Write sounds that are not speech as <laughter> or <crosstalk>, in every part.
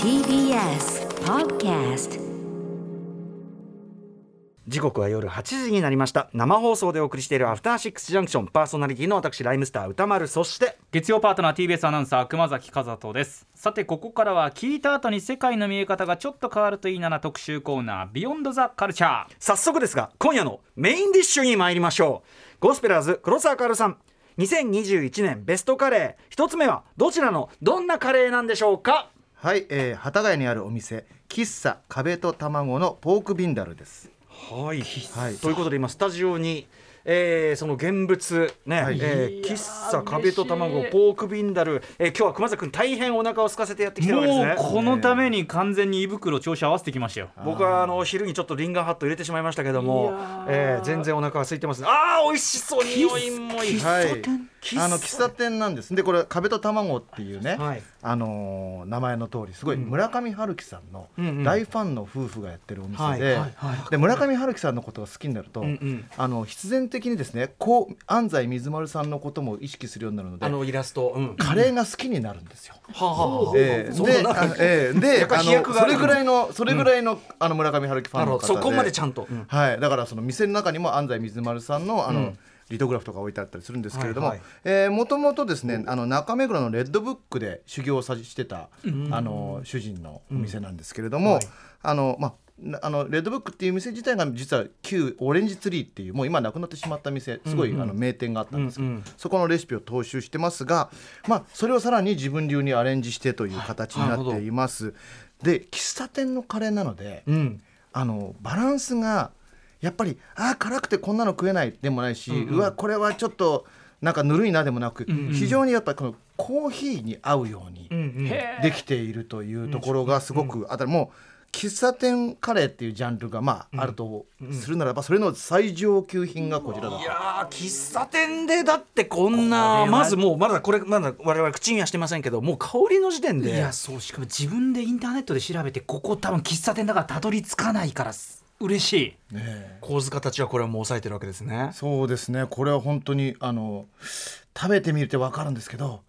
TBS Podcast 時刻は夜8時になりました。生放送でお送りしているアフターシックスジャンクション。パーソナリティの私ライムスター歌丸。そして月曜パートナー TBS アナウンサー熊崎和人です。さてここからは聞いた後に世界の見え方がちょっと変わるといいなな特集コーナービヨンドザカルチャー早速ですが今夜のメインディッシュに参りましょう。ゴスペラーズ黒沢かるさん2021年ベストカレー。一つ目はどちらのどんなカレーなんでしょうか？はい、えー、幡ヶ谷にあるお店喫茶壁と卵のポークビンダルです。はい、はい。ということで今スタジオに、えー、その現物ね、はい。えー喫茶壁と卵ポークビンダル、えー、今日は熊崎君大変お腹を空かせてやってきてるわけですね。もうこのために完全に胃袋調子合わせてきましたよ。僕はあの昼にちょっとリンガーハット入れてしまいましたけども、えー、全然お腹が空いてます。ねあー美味しそう。匂いもいい。はいあの喫茶店なんです。でこれ壁と卵っていうね、はい。あのー名前の通りすごい村上春樹さんのうんうん。大ファンの夫婦がやってるお店はいでで村上春樹さんのことが好きになると、うんうん。あの必然的にですねこう安西水丸さんのことも意識するようになるのであのイラスト、うん、カレーが好きになるんですよ。はあはあええ。でええ。であのそれぐらいのそれぐらいの,、あの村上春樹ファンの方で。ど。そこまでちゃんと、うん。はい、だからその店の中にも安西水丸さんのあの、リトグラフとか置いてあったりするんですけれども、もともとですねあの中目黒のレッドブックで修行をさしてた、あの主人のお店なんですけれども、はい。あのまあなあのレッドブックっていう店自体が実は旧オレンジツリーっていうもう今なくなってしまった店すごい、あの名店があったんですけど、うんうん。そこのレシピを踏襲してますが、まあ、それをさらに自分流にアレンジしてという形になっています。で喫茶店のカレーなので、うん。あのバランスがやっぱりあー辛くてこんなの食えないでもないし、うわこれはちょっとなんかぬるいなでもなく、非常にやっぱりこのコーヒーに合うようにうんうん。できているというところがすごく、あともう喫茶店カレーっていうジャンルがまああるとするならばそれの最上級品がこちらだと。いやー喫茶店でだってこんなまずもうまだこれまだ我々口にはしてませんけどもう香りの時点でいやそうしかも自分でインターネットで調べてここ多分喫茶店だからたどり着かないからす嬉しい。ねえ。構図形はこれはもう抑えてるわけですね。そうですね。これは本当にあの食べてみると分かるんですけど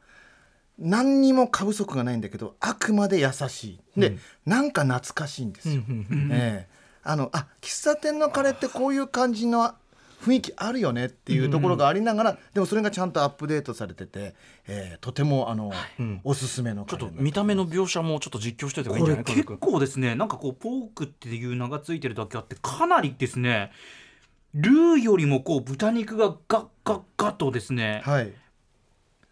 何にも過不足がないんだけどあくまで優しい。で、なんか懐かしいんですよ。ええ。あのあ喫茶店のカレーってこういう感じの雰囲気あるよねっていうところがありながら、でもそれがちゃんとアップデートされてて、えーとてもあの、おすすめのちょっと見た目の描写もちょっと実況しておいた方がいいんじゃないかな。構ですねなんかこうポークっていう名がついてるだけあってかなりですねルーよりもこう豚肉がガッガッガッとですねはい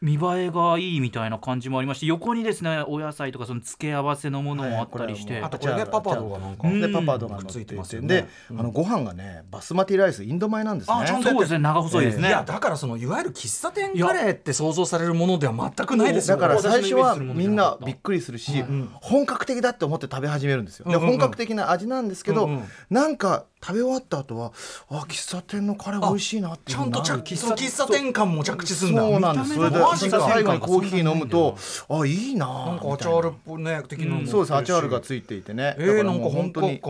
見栄えがいいみたいな感じもありまして横にですねお野菜とかその付け合わせのものもあったりして、はいあとこれねパパドがなんかうん。でパパドがくっついいててますよね。で、あのご飯がねバスマティライスインド米なんですね。あちゃんとそうです。ね長細いですね、いやだからそのいわゆる喫茶店カレーって想像されるものでは全くないですよだから最初はみんなびっくりするし、本格的だって思って食べ始めるんですよ。でうんうん。うん本格的な味なんですけど、うんうん。なんか食べ終わった後はあ喫茶店のカレー美味しいなっていちゃんと喫茶店感も着地するんだ。そうなんです。それで最後にコーヒー飲むとあいいななんかアチャールっぽいね的なそうですアチャールがいついていてね。えー、だらなんかもう本当に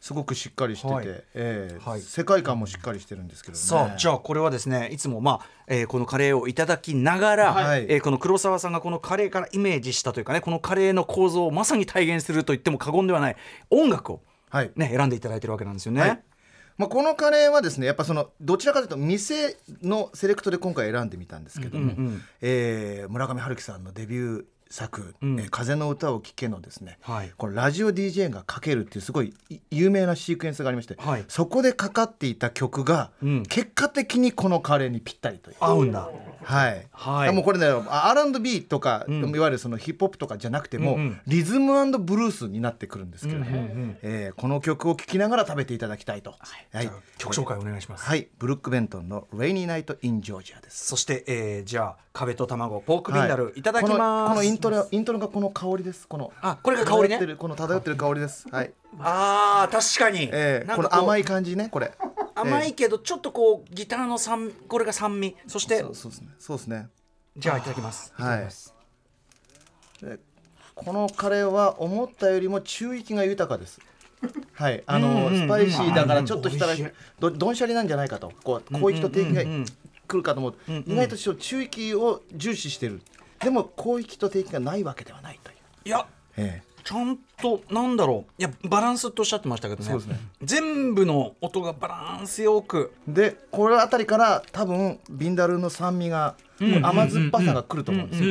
すごくしっかりしてて、はいえーはい世界観もしっかりしてるんですけどね。さあじゃあこれはですねいつもまあ、えーこのカレーをいただきながら、はいえーこの黒沢さんがこのカレーからイメージしたというかねこのカレーの構造をまさに体現すると言っても過言ではない音楽を、はい。ね、選んでいただいてるわけなんですよね。はいまあ、このカレーはですねやっぱそのどちらかというと店のセレクトで今回選んでみたんですけども、うんうんえー村上春樹さんのデビュー作「うん。えー風の歌を聴け」のですね、はい。これラジオ DJ がかけるっていうすごいい有名なシークエンスがありまして、はい。そこでかかっていた曲が、うん。結果的にこのカレーにぴったりという。合うんだ。はい、はい。もうこれね R&B とか、ん。いわゆるそのヒップホップとかじゃなくても、うんうん。リズムブルースになってくるんですけども、えーこの曲を聴きながら食べていただきたいと。はい。じゃあ曲紹介お願いします。はい、ブルック・ベントンの「レイニー・ナイト・イン・ジョージア」です。そして、えー、じゃあ壁と卵ポークビンダル、、はいただきます。このこのイントロイントロがこの香りです。このあこれが香りね漂ってるこの漂ってる香りです。はい。あー確かに、えこの甘い感じねこれ。甘いけどちょっとこうギターの酸これが酸味そしてそうですね。そうですね。じゃあいただきますはい。でこのカレーは思ったよりも中域が豊かです。はい、あの、スパイシーだからちょっとしたらどどんしゃりなんじゃないかとこう広域と低域が来るかと思う、意外と中域を重視してるでも広域と低域がないわけではないという。いやえちゃんとなんだろう。いやバランスとおっしゃってましたけどね。そうですね。全部の音がバランスよく。えでこれあたりから多分ビンダルーの酸味が、甘酸っぱさが来ると思うんですよ、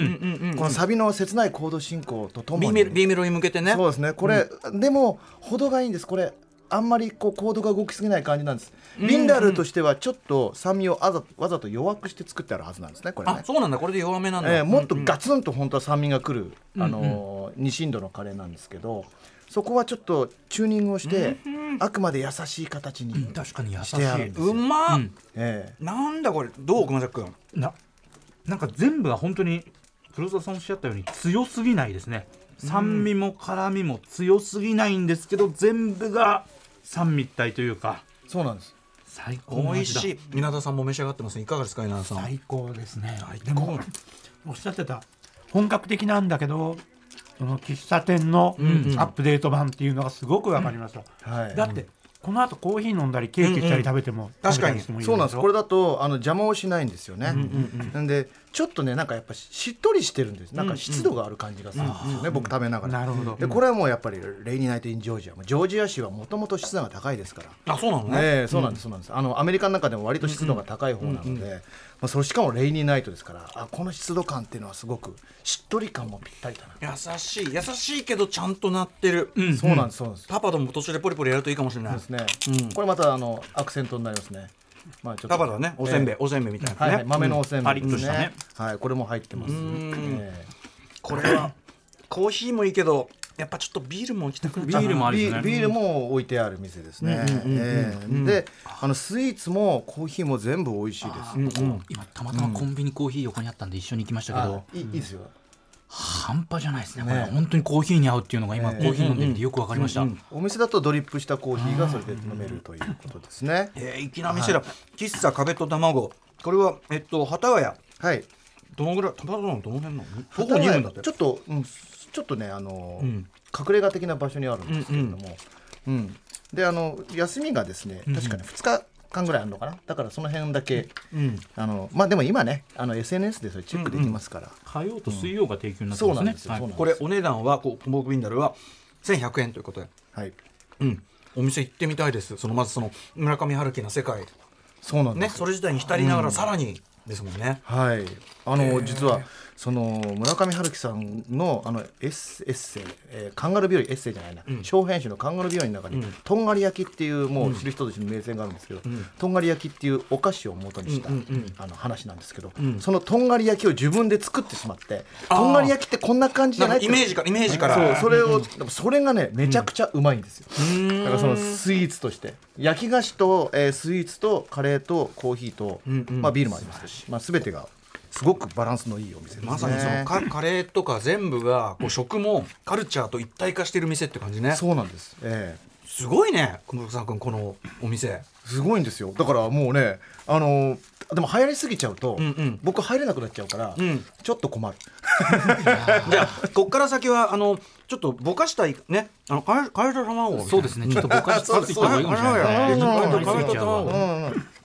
このサビの切ないコード進行とともにメロ B メロに向けてねそうですねこれ、でも程がいいんですこれあんまりこうコードが動きすぎない感じなんです、ビンダルーとしてはちょっと酸味をわざわざと弱くして作ってあるはずなんですねこれね。あそうなんだ。これで弱めなんだ、えーもっとガツンと本当は酸味がくる、あのー二進度のカレーなんですけどそこはちょっとチューニングをして、あくまで優しい形に確かに優しい。してあるんですよ、うまっ、うん。えなんだこれ。どう熊崎君？ななんか全部が本当に黒沢さんおっしゃったように強すぎないですね。酸味も辛みも強すぎないんですけど全部が三位一体というか。ーそうなんです。最高美味しい稲田さんも召し上がってますいかがですか稲田さん。最高ですね。でもおっしゃってた。本格的なんだけどその喫茶店のアップデート版っていうのがすごくわかりますよ、はい。だってこの後コーヒー飲んだりケーキしたり食べても、確かに。食べたりしてもいいそうなんです。これだだとあの邪魔をしないんですよね、なんでちょっとねなんかやっぱしっとりしてるんです。なんか湿度がある感じがするんですよね、僕食べながら。なるほど。でこれはもうやっぱりレイニーナイト・イン・ジョージアジョージア州はもともと湿度が高いですから。あそうなのね、ええそうなんです、そうなんです。あのアメリカの中でも割と湿度が高い方なので、まあそれしかもレイニーナイトですから、あこの湿度感っていうのはすごくしっとり感もぴったりだな。優しい。優しいけどちゃんとなってる、そうなんです、そうなんです。パパとも途中でポリポリやるといいかもしれない。ですね。これまたあのアクセントになりますね。まあちょっと。パパだねおせんべい、えおせんべいみたいなね、えはいはい、豆のおせんべいですね。はい、これも入ってます。ん。え。これはコーヒーもいいけどやっぱちょっとビールも行きたくなっビちゃうールもあるんですね。ビビールも置いてある店ですね。ええ。で、あのスイーツもコーヒーも全部美味しいです。今たまたまコンビニコーヒー横にあったんで一緒に行きましたけど、あいいいいですよ。半端じゃないですね。こねれ本当にコーヒーに合うっていうのが今、コーヒー飲んでみてよくわかりました、お店だとドリップしたコーヒーがそれで飲めるということですね。えー、粋な店だ、喫茶壁と卵。これはえっと幡ヶ谷。はい。どのぐらい幡ヶ谷のどの辺なの？徒歩2分だって。ちょっと、うん、ちょっとね、あの、ん隠れ家的な場所にあるんですけれども。うん、で、あの、休みがですね、確かに2日間ぐらいあるのかな。だから、その辺だけ。うんあの、まあ、でも、今ね、あの SNS でそれチェックできますから。火曜と水曜が提供になってそうますね、なんですよ。はいそうなんですこれお値段はこうモークビンダルは1100円ということではい。うんお店行ってみたいですそのまずその村上春樹の世界そうなんですよ。ねそれ自体に浸りながらさらにですもんね、はい、あの、実はその村上春樹さんのあのエッセエッセイ、えーカンガルー日和エッセイじゃないな、小編集のカンガルー日和の中に、とんがり焼きっていうもう知る人ぞ知る名声があるんですけど、とんがり焼きっていうお菓子を元にした、あの話なんですけど、そのとんがり焼きを自分で作ってしまってとんがり焼きってこんな感じじゃないイメージからイメージから。そうそれを、それがねめちゃくちゃうまいんですよ、だからそのスイーツとして焼き菓子と、えースイーツとカレーとコーヒーと、まあ、ビールもありますし、まあ、全てがすごくバランスのいいお店ですね。まさにそのカカレーとか全部がこう食もカルチャーと一体化してる店って感じね。そうなんです、ええ。すごいね小室さん君このお店。すごいんですよ。だからもうねあのーでも流行りすぎちゃうと、んうん。僕入れなくなっちゃうから、ん。ちょっと困る。<laughs> じゃあこっから先はあのちょっとぼかしたいね。あのカレーカレーと卵をそうですね。ちょっとぼかしつつい方がいいかもしれない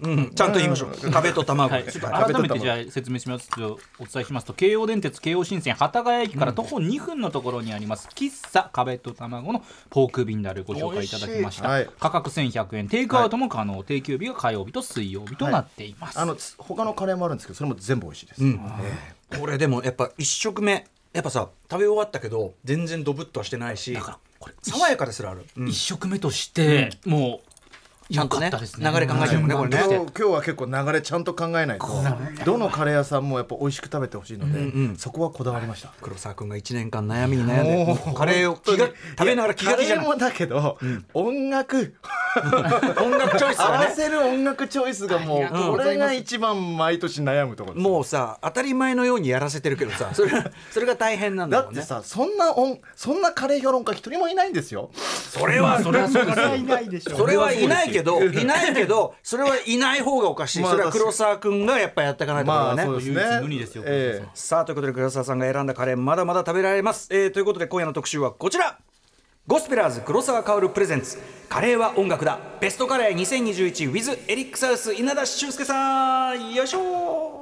うん。ちゃんと言いましょう。壁と卵。はい、改めてじゃあ説明しますとお伝えしますと京王電鉄京王新線幡ヶ谷駅から徒歩2分のところにあります、喫茶壁と卵のポークビンダルご紹介いただきました、価格1100円。テイクアウトも可能、定休日が火曜日と水曜日となってい。ます、あのつ他のカレーもあるんですけどそれも全部美味しいです、えこれでもやっぱ一食目やっぱさ食べ終わったけど全然ドブッとはしてないしだからこれ爽やかですらある、うん。一食目として、もうちゃんとねね。流れ考えちゃうもんねこれね。え今日今日は結構流れちゃんと考えないとどのカレー屋さんもやっぱ美味しく食べてほしいので、そこはこだわりました。黒沢君が1年間悩みに悩んでカレーを気が食べながら気が気じゃないカレーもだけど、音楽。音楽チョイスね。わせる音楽チョイスがもうこれが一番毎年悩むところですもうさ当たり前のようにやらせてるけどさそれがそれが大変なんだだってもんねさそんな音そんなカレー評論家一人もいないんですよ。それはそれはそうですよ。いないでしょそれはいないけど <laughs> いないけどそれはいない方がおかしい、まあそれは黒沢君がやっぱやっていかないところがね、そうですね。ですよええ。さあということで黒沢さんが選んだカレーまだまだ食べられます、えーということで今夜の特集はこちら。ゴスペラーズ黒沢薫プレゼンツ。カレーは音楽だ。ベストカレー 2021with エリックサウス稲田修介さん。よいしょ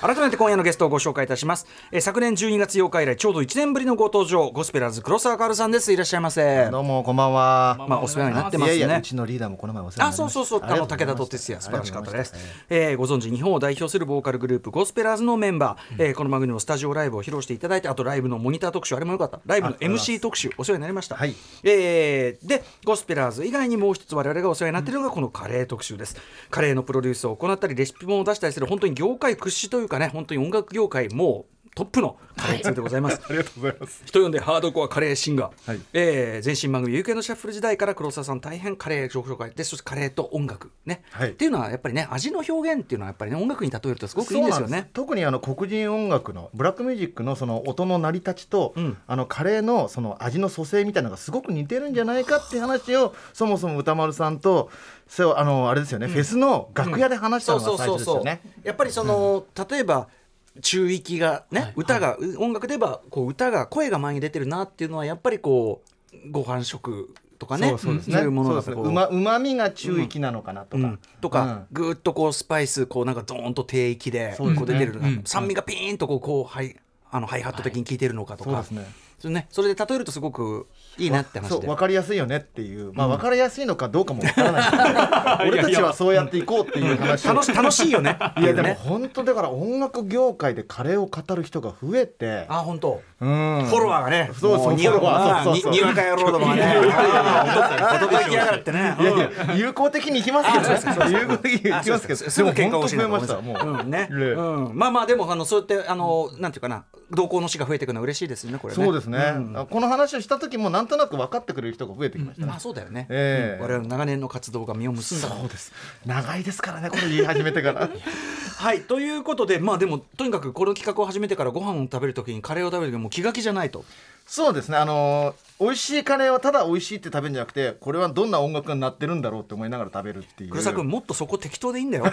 改めて今夜のゲストをご紹介いたします、えー昨年12月8日以来ちょうど1年ぶりのご登場ゴスペラーズ黒沢かるさんです。いらっしゃいませ。どうもこんばんは。まあお世話になってますね。いやいやうちのリーダーもこの前お世話あになりました。そうそうそうあの武田と哲也素晴らしかったです、えーご存知日本を代表するボーカルグループゴスペラーズのメンバー、えーこの番組のスタジオライブを披露していただいてあとライブのモニター特集あれもよかった。ライブの MC 特集お世話になりました、はい。えーでゴスペラーズ以外にもう一つ我々がお世話になっているのがこのカレー特集です。カレーのプロデュースを行ったりレシピ本を出したりする本当に業界屈指というかね本当に音楽業界もトップのカレー通でございます、ありがとうございます。人呼んでハードコアカレーシンガー、はい。えー前身番組 UK のシャッフル時代から黒沢さん大変カレー紹介。でそしてカレーと音楽。ね、はい。っていうのはやっぱりね味の表現っていうのはやっぱりね音楽に例えるとすごくいいんですよね。特にあの黒人音楽のブラックミュージックのその音の成り立ちと、うん。あのカレーのその味の蘇生みたいなのがすごく似てるんじゃないかっていう話をそもそも歌丸さんとそうあのあれですよね、フェスの楽屋で話したのが最初ですよね。やっぱりその、例えば中域がね、歌が、音楽で言えばこう歌が声が前に出てるなっていうのはやっぱりこうご飯食とかねそういうものがこうまうまみが中域なのかなとか、うん。とか、ぐーっとこうスパイスこうなんかドーンと低域でこそう出てるのが、うん。酸味がピーンとこうこうハイあのハイハット的に効いてるのかとか、そうですね。それねそれで例えるとすごくいいなって話で。そう分かりやすいよねっていう。まあ分かりやすいのかどうかも分からない。<laughs> 俺たちはそうやっていこうっていう話を。楽し楽しいよね。いやでも本当だから音楽業界でカレーを語る人が増えて。あ本当。うん。フォロワーがね。そうそうもにわフォロワーそうそう。そうににわか野郎どもがね。おとといきやがってね。いやいや有効的にいきますけど。ねそう有効的にいきますけど。すぐ喧嘩をしでも本当増えました。もう、うんね、ね。うん、まあまあでもあのそうやってあのなんていうかな同行の死が増えていくのは嬉しいですよねこれね。そうですね、ん。この話をした時もなんとなく分かってくれる人が増えてきましたね、まあそうだよね、ええ。うん。我々の長年の活動が実を結んだ。そうです。長いですからねこれ言い始めてから。<laughs> はいということでまあでもとにかくこの企画を始めてからご飯を食べるときにカレーを食べる時にもう気が気じゃないとそうですね。あのー美味しいカレーはただ美味しいって食べるんじゃなくてこれはどんな音楽になってるんだろうって思いながら食べるっていう。黒沢君もっとそこ適当でいいんだよ。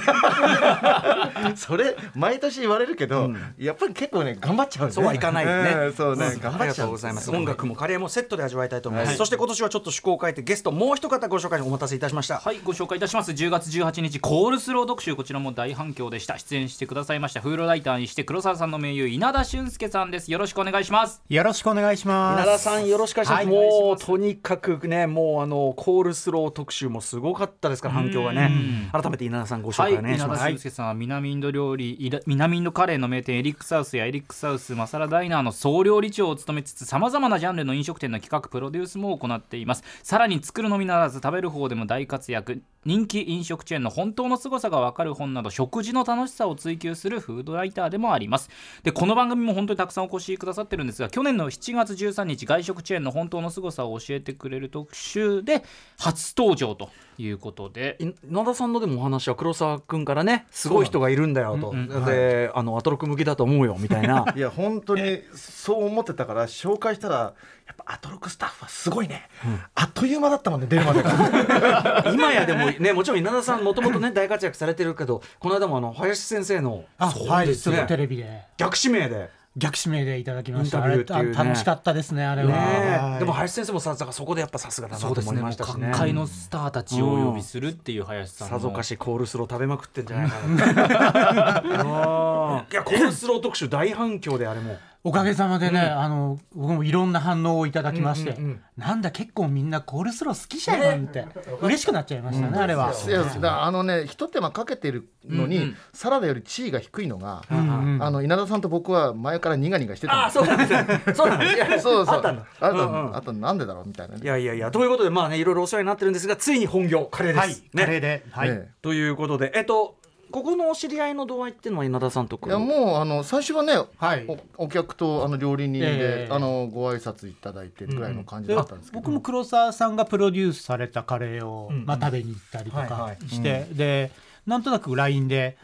それ毎年言われるけど、やっぱり結構ね頑張っちゃうね。そうはいかないよね。ええそうね、ん。ありが頑張っちゃうとうございます。音楽もカレーもセットで味わいたいと思います。はい。そして今年はちょっと趣向を変えてゲストもう一方ご紹介にお待たせいたしました。はいご紹介いたします。10月18日コールスロー特集こちらも大反響でした。出演してくださいました。フードライターにして黒沢さんの盟友稲田俊介さんです。よろしくお願いします。よろしくお願いします稲田さんよろしくお願いします。はいもうますとにかくねもうあのコールスロー特集もすごかったですから反響がね。改めて稲田さんご紹はい、介お願いします。稲田俊介さんは南インド料理南インドカレーの名店エリックサウスやエリックサウスマサラダイナーの総料理長を務めつつさまざまなジャンルの飲食店の企画プロデュースも行っていますさらに作るのみならず食べる方でも大活躍人気飲食チェーンの本当の凄さが分かる本など食事の楽しさを追求するフードライターでもありますでこの番組も本当にたくさんお越しくださってるんですが去年の7月13日外食チェーンの本当の凄さを教えてくれる特集で初登場ということで。い稲田さんのでもお話は黒沢君からねす。ごい人がいるんだよと、で、あのアトロク向きだと思うよみたいな。<laughs> いや本当にそう思ってたから紹介したらやっぱアトロクスタッフはすごいね、あっという間だったもんね出るまで。が <laughs> 今やでもねもちろん稲田さんもともとね大活躍されてるけどこの間もあの林先生のあはいですね。ちょっとテレビで。逆指名で。逆指名でいただきました。インタビューっていうね。あれあ楽しかったですねあれは、ねはい。えでも林先生もさだからそこでやっぱさすがだなと思いましたしね。各界のスターたちをお呼びするっていう林さんの。さぞかしコールスロー食べまくってんじゃないかな。<laughs> うんいやコールスロー特集大反響であれもおかげさまでね、あの僕もいろんな反応をいただきまして、うんうんうん。なんだ結構みんなコールスロー好きじゃんって嬉しくなっちゃいましたね、あれは。いやだからあのね一手間かけてるのに、うんうん。サラダより地位が低いのが、うんうんあの稲田さんと僕は前から苦々してたんあですよ。そうなんですね。そうなんですいや <laughs> そうそう。あったんだ。あったうんうん。あとなんでだろうみたいなね。いやいやいやということでまあねいろいろお世話になってるんですがついに本業カレーです、はい、カレーね、で、はい。えということでえっとここのお知り合いの度合いっていうのは稲田さんとえいやもうあの最初はね、はい。おお客とあの料理人で、ええ。あのご挨拶いただいてぐらいの感じでだったんですけど、僕も黒沢さんがプロデュースされたカレーを、んうん。まあ、食べに行ったりとはいはかい。して、でなんとなく LINE で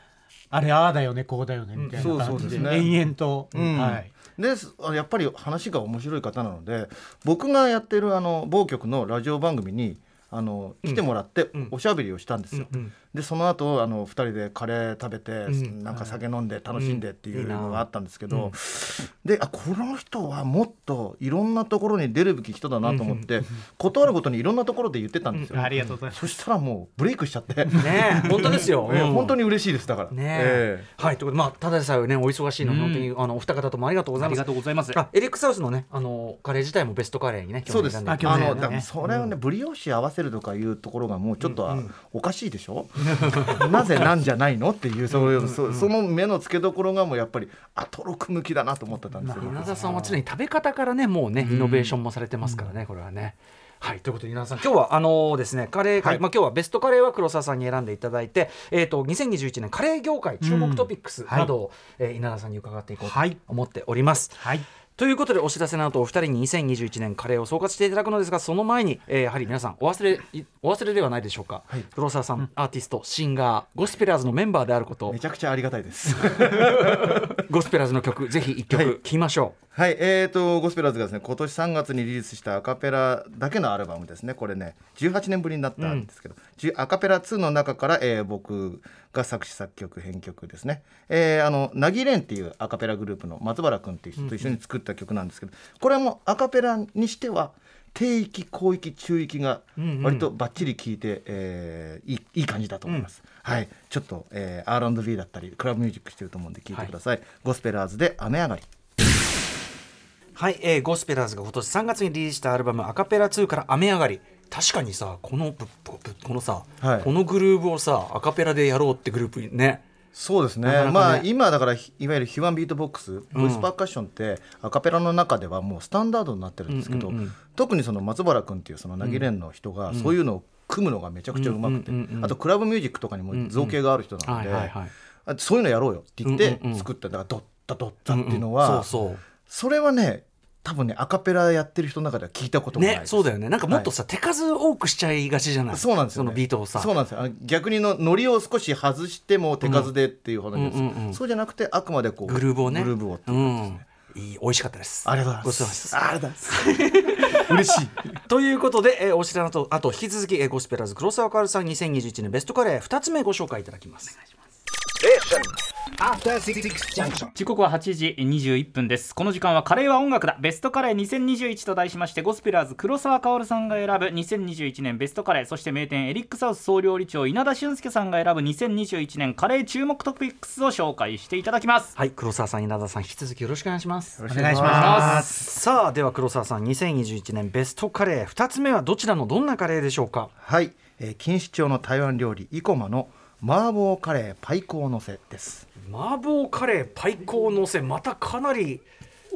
あれああだよねこうだよねみたいうん。な感じで,、そうそう。ですね延々と、うん。はい、でやっぱり話が面白い方なので僕がやってるあの某局のラジオ番組にあの来てもらってうん。おしゃべりをしたんですよ。うんでその後あの2人でカレー食べて、ん。なんか酒飲んで楽しんでっていうのがあったんですけど、うん。であこの人はもっといろんなところに出るべき人だなと思って、断るごとにいろんなところで言ってたんですよ。ありがとうございます。そしたらもうブレイクしちゃって、ね <laughs> え本当ですよ、本当に嬉しいですだから。ねえ。えはいということでまあただでさえねお忙しいのに、うん。本当にあのお二方ともありがとうござありいます。がとうございます。あエリックサウスのねあのカレー自体もベストカレーにねえそうです。あのだからそれをね、ブリオッシュ合わせるとかいうところがもうちょっとはおかしいでしょ？<laughs> なぜなんじゃないのっていうそういうそその目の付けどころがもうやっぱりアトロク向きだなと思ってたんですよ。稲田さんは常に食べ方からねもうねイノベーションもされてますからね、これはね。はい。ということで稲田さん今日はあのーですねカレー会、はい。まあ今日はベストカレーは黒沢さんに選んでいただいてえっ、と2021年カレー業界注目トピックスはいなどを、えー稲田さんに伺っていこうとはい。思っております。はいということでお知らせの後お二人に2021年カレーを総括していただくのですがその前に、えーやはり皆さんお忘れいお忘れではないでしょうか、はい。黒沢さん、アーティストシンガーゴスペラーズのメンバーであること。をめちゃくちゃありがたいです。<laughs> ゴスペラーズの曲ぜひ一曲聴きましょはい、えーとゴスペラーズがですね今年3月にリリースしたアカペラだけのアルバムですね。これね18年ぶりになったんですけど、じゅアカペラ2の中から、えー僕が作詞作曲編曲ですね、えーあのなぎれんっていうアカペラグループの松原君っていう人と一緒に作った曲なんですけど、これもアカペラにしては低域広域中域が割とバッチリ効いて、えーいいいい感じだと思います、はいちょっと、えー、R&B だったりクラブミュージックしてると思うんで聴いてください、ゴスペラーズで雨上がり。うはい、えーゴスペラーズが今年3月にリリースしたアルバム「アカペラ2」から「雨上がり」確かにさこのぶぶぶこのさ、はい。このグルーブをさアカペラでやろうってグループにね。そうですね。ね。まあ今だからひいわゆるヒューマンビートボックスボイスパーカッションってアカペラの中ではもうスタンダードになってるんですけど、うんうんうん。特にその松原君っていうそのなぎれんの人がそういうのを組むのがめちゃくちゃうまくて、うんうんうんうん。あとクラブミュージックとかにも造詣がある人なので、はいはいはい。あそういうのやろうよって言って作っただ。からドッタドッタっていうのは、んん。そうそう。それはね多分ねアカペラやってる人の中では聞いたことがないねそうだよね。なんかもっとさ、手数多くしちゃいがちじゃない？そうなんですよ、ね、そのビートをさ。そうなんですよ。あの逆にのノリを少し外しても手数でっていう話です、うんうんうんそうじゃなくてあくまでこうグルーブをね。グルーブをってういう感じで。すねん。いい美味しかったです。ありがとうごございます。ありがとうございます。嬉しい。<laughs> ということで、えーお知らせとあと引き続き、えーゴスペラーズ黒沢かおるさん2021年ベストカレー2つ目ご紹介いただきます時刻は8時21分です。この時間はカレーは音楽だ。ベストカレー2021と題しましてゴスペラーズ黒沢薫さんが選ぶ2021年ベストカレーそして名店エリックサウス総料理長稲田俊介さんが選ぶ2021年カレー注目トピックスを紹介していただきます。はい黒沢さん稲田さん引き続きよろしくお願いします。お願いします。さあでは黒沢さん2021年ベストカレー2つ目はどちらのどんなカレーでしょうか？はい、えー、錦糸町の台湾料理生駒の麻婆カレーパイコーのせです。麻婆カレーパイコーのせまたかなり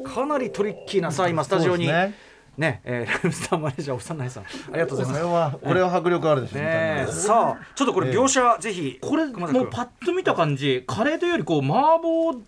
かなりトリッキーなさ今スタジオに。ね。ねえーライムスターマネージャー幼いさんありがとうございますこれはこれは迫力あるでしょ、ねさあちょっとこれ描写、ぜひこれもうパッと見た感じカレーというよりこう麻婆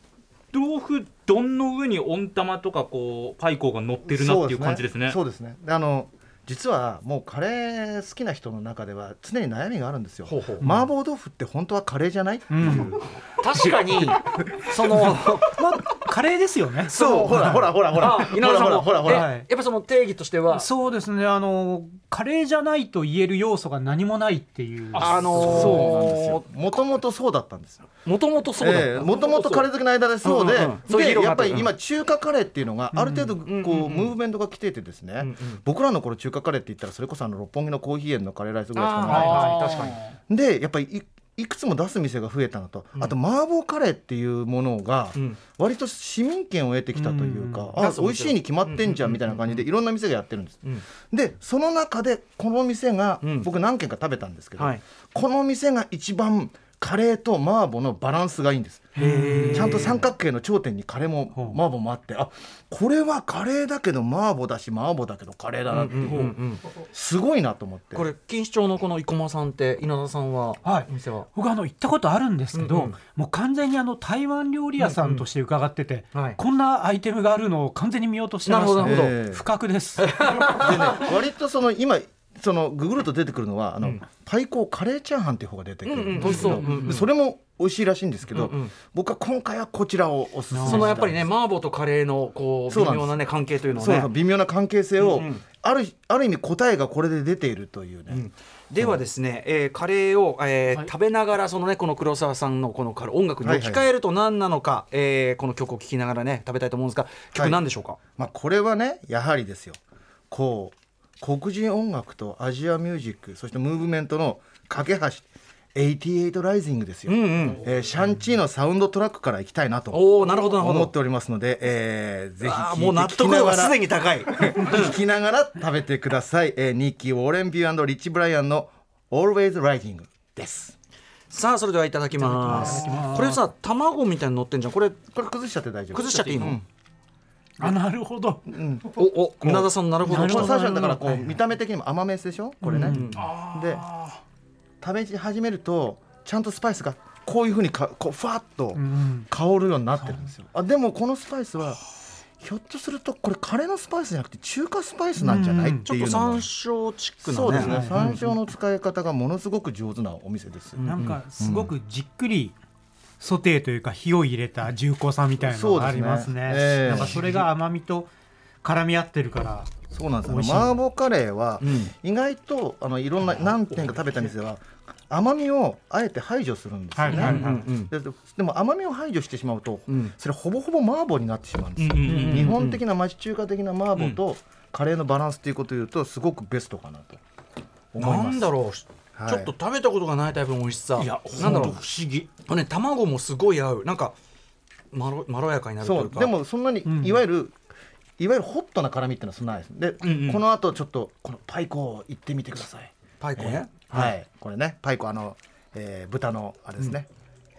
豆腐丼の上に温玉とかこうパイコーが乗ってるなっていう感じですね。そうですね。であの実はもうカレー好きな人の中では常に悩みがあるんですよ。ほうほう。麻婆豆腐って本当はカレーじゃない、確かに <laughs> その <laughs> まあカレーですよね。そう。ほらほらほらほら。あ稲田さんもほらほらほらほら。えやっぱその定義としては？そうですね。あのカレーじゃないと言える要素が何もないっていう。あのそうなんですよ。もともとそうだったんですよ。もともとそうだった。もともとカレー好きの間でそうで、でやっぱり今中華カレーっていうのがある程度こう、ムーブメントが来ててですね、僕らの頃中華カレーって言ったらそれこそあの六本木のコーヒー園のカレーライスぐらいしかない確かにでやっぱりいいくつも出す店が増えたのと、あと麻婆カレーっていうものがん。割と市民権を得てきたというか、うん。あ美味しいに決まってんじゃんみたいな感じでいろんな店がやってるんです。ん。でその中でこの店が、うん。僕何軒か食べたんですけど、はい。この店が一番カレーと麻婆のバランスがいいんです。ちゃんと三角形の頂点にカレーも麻婆もあってあこれはカレーだけど麻婆だし麻婆だけどカレーだなっていう,、うんうんうん。すごいなと思って。これ錦糸町のこの生駒さんって稲田さんは、はい。お店は？僕あの行ったことあるんですけど、うんうんもう完全にあの台湾料理屋さんとして伺ってて、はいこんなアイテムがあるのを完全に見落としてました、なるほどなるほど。不覚です。でね割とその今そのググると出てくるのはあの、パイコーカレーチャーハンっていう方が出てくるんですけど、うん。うん。美味しそれも美味しいらしいんですけど、うんうん。僕は今回はこちらをおすすめしたいそのやっぱりね麻婆とカレーのこう微妙なね関係というのをね。微妙な関係性を、うんうん。あるある意味答えがこれで出ているというね、ではですね、えーカレーを、えー食べながらそのねこの黒沢さんのこのカレー音楽に置き換えると何なのか、えーこの曲を聴きながらね食べたいと思うんですが曲何でしょうか、まあ、これはねやはりですよ。こう黒人音楽とアジアミュージックそしてムーブメントの架け橋88ライジングですよ、うんうん。えーシャンチーのサウンドトラックからいきたいなとおおなるほどなるほど。思っておりますので、えーぜひもう納得度がすでに高い。<laughs> 聞きながら食べてください、えーニッキー・ウォーレン・ビューリッチ・ブライアンの Always Rising です。さあそれではいただきます。これさ卵みたいに乗ってんじゃん。これこれ崩しちゃって大丈夫。崩しちゃっていいの、うんあなるほど。おお船田さんなるほど。なるほどこの最初だからこう見た目的にも甘めでしょ？これね、で食べ始めるとちゃんとスパイスがこういうふうにかこうファッとうん香るようになってるんですよ。あでもこのスパイスはひょっとするとこれカレーのスパイスじゃなくて中華スパイスなんじゃない？っちょっとていう山椒チックなね。そうですね。山椒の使い方がものすごく上手なお店です、なんかすごくじっくりソテーというか火を入れた重厚さみたいなのがありますね。すね。ええ。なんかそれが甘みと絡み合ってるからそうなんです。よ美味しい。麻婆カレーはん。意外とあのいろんな何店か食べた店は甘みをあえて排除するんですよね、はいはいはい。うん。ででも甘みを排除してしまうと、ん。それほぼほぼ麻婆になってしまうんですよ、うんうんうんうん日本的な町中華的な麻婆とカレーのバランスということを言うとすごくベストかなと思います。なんだろう、はいちょっと食べたことがないタイプの美味しさ。いやなんだろう。不思議。ね卵もすごい合う。なんかまろまろやかになるというか。そう。でもそんなに、ん。いわゆるいわゆるホットな辛みっていうのはそんなないですで、んうん。この後ちょっとこのパイコを行ってみてくださいパイコね、はい、これねパイコあの、えー豚のあれですね、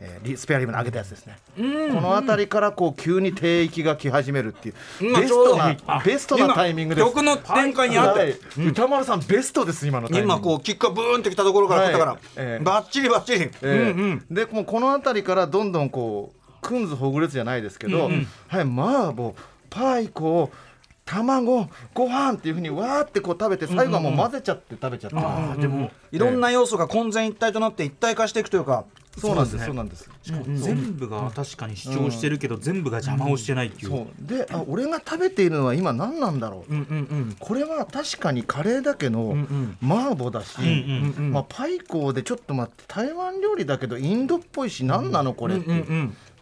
えーリスペアリブの揚げたやつですね、この辺りからこう急に低域が来始めるっていう、ベストなベストなタイミングです。曲の展開にあって、はい。歌丸さんベストです今のタイミング。今こうキックがブーンってきたところから来たから、はいええ。バッチリバッチリ、えーうんうん。でもうこの辺りからどんどんこうくんずほぐれつじゃないですけど、はい麻婆パイコ卵ご飯っていうふうにわーってこう食べて最後はもう混ぜちゃって食べちゃって、あーでもいろんな要素が混然一体となって一体化していくというかそうなんですそうなんです全部が確かに主張してるけど全部が邪魔をしてないっていう。そう。であ俺が食べているのは今何なんだろう、これは確かにカレーだけど、麻婆だし、まあ、パイコーでちょっと待って台湾料理だけどインドっぽいし何なのこれっていう、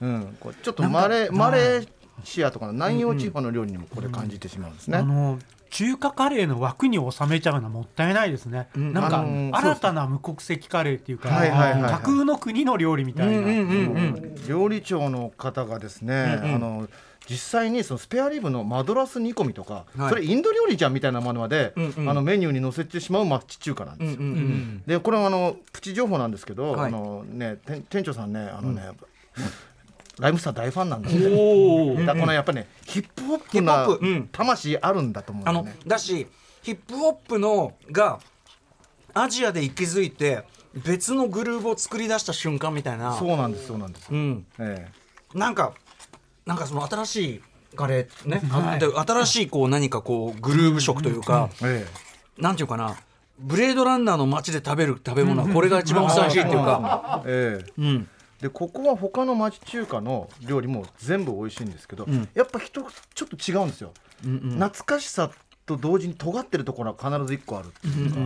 うんちょっとマレーマレーシアとかの南洋地方の料理にもこれ感じてしまうんですね。あの中華カレーの枠に収めちゃうのはもったいないですね、んなんかあのー新たな無国籍カレーっていうか、はいはいはいはい。架空の国の料理みたいな、うんうんうん料理長の方がですね、あの実際にそのスペアリブのマドラス煮込みとか、はい。それインド料理じゃんみたいなものまで、うんうん。あのメニューに載せてしまう町中華なんですよ。うんうんうん。でこれはあのプチ情報なんですけど、はい。あのね店店長さんねあのね、ライムスター大ファンなんですよ、おだからこのやっぱねヒップホップな魂あるんだと思うんあのだしヒップホップのがアジアで息づいて別のグルーヴを作り出した瞬間みたいな。そうなんですそうなんです。うん、えなんかなんかその新しいカレーね、はい。で新しいこう何かこうグルーヴ色というか、ええ。なんていうかな。ブレードランナーの街で食べる食べ物はこれが一番ふさわしいっていうか、ええ。うん、でここは他の町中華の料理も全部美味しいんですけど、ん。やっぱ人ちょっと違うんですよ、懐かしさと同時に尖ってるところは必ず1個あるっていうか、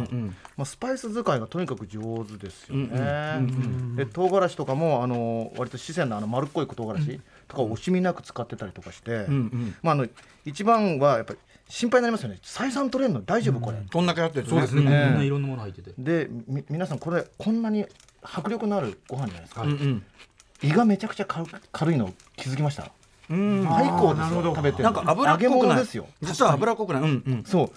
まあ、スパイス使いがとにかく上手ですよね、で唐辛子とかもあの割と四川のあの丸っこい唐辛子とかを惜しみなく使ってたりとかして、んまあ、あの一番はやっぱり心配になりますよね。採算取れるの大丈夫これ、こんだけあってそうですね、ねこんないろんなもの入ってて。でみ皆さんこれこんなに迫力のあるご飯じゃないですか、うんうん。胃がめちゃくちゃ軽軽いの気づきました？うん。最高です食べてるなんか油っ揚げこくない。物ですよ。実は油っこくない。うんうん。そう。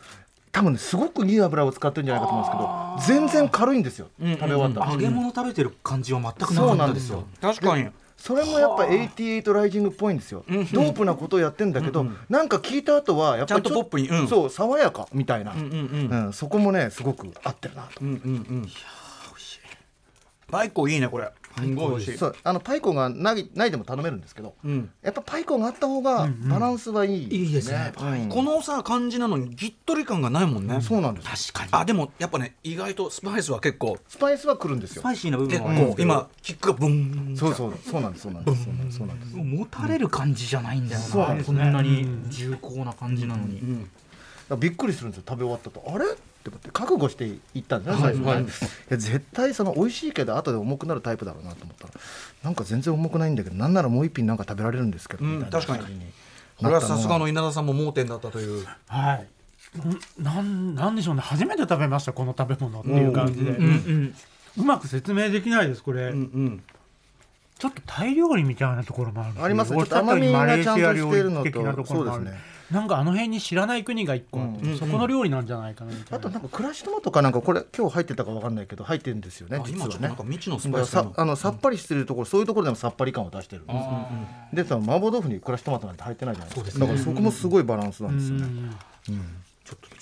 多分ねすごくいい油を使ってるんじゃないかと思うんですけど全然軽いんですよ。食べ終わったら、揚げ物食べてる感じは全くなそうかなんでよったですすよ。確かに。それもやっぱ88ライジングっぽいんですよ、ドープなことをやってんだけど、なんか聞いた後はやっぱりちゃんと爽やかみたいな、うんうんうん。うん。そこもねすごく合ってるなと、うんうんうん。いや美味しいパイコいいねこれ。すごい美味しい。そうあのパイコがないないでも頼めるんですけど、うん。やっぱパイコがあった方がバランスはいい、いいですね。うん。このさ感じなのにぎっとり感がないもんね。そうなんです確かに。あでもやっぱね意外とスパイスは結構スパイスは来るんですよ。スパイシーな部結分はあるん。ですけど構今キックがブンそうそうそうなんですそうなんですそうなんですそうなんです。持たれる感じじゃないんだよな、そうなんですこんなに重厚な感じなのに、らびっくりするんですよ食べ終わったと。あれって思って覚悟していったんですね最初ね、はい。いや絶対その美味しいけど後で重くなるタイプだろうなと思ったらなんか全然重くないんだけどなんならもう一品なんか食べられるんですけど、うんみたいな確かに。これはさすがの稲田さんも盲点だったという。はい。んなんなんでしょうね。初めて食べましたこの食べ物っていう感じで、うんうんうまく説明できないですこれ、うん。うん。ちょっとタイ料理みたいなところもあるん。ですよありますちょっと甘みがちゃん。としてる料のとそうですねなんかあの辺に知らない国が一個あって、うんそこの料理なんじゃないかなみたいな。あとなんかクラッシュトマトかなんかこれ今日入ってたかわかんないけど入ってるんですよねあ今ちょっと実はねなんか未知のスパイスあのさっぱりしてるところそういうところでもさっぱり感を出してるんですよ。でその麻婆豆腐にクラッシュトマトなんて入ってないじゃないですか。だからそこもすごいバランスなんですよね。ちょっと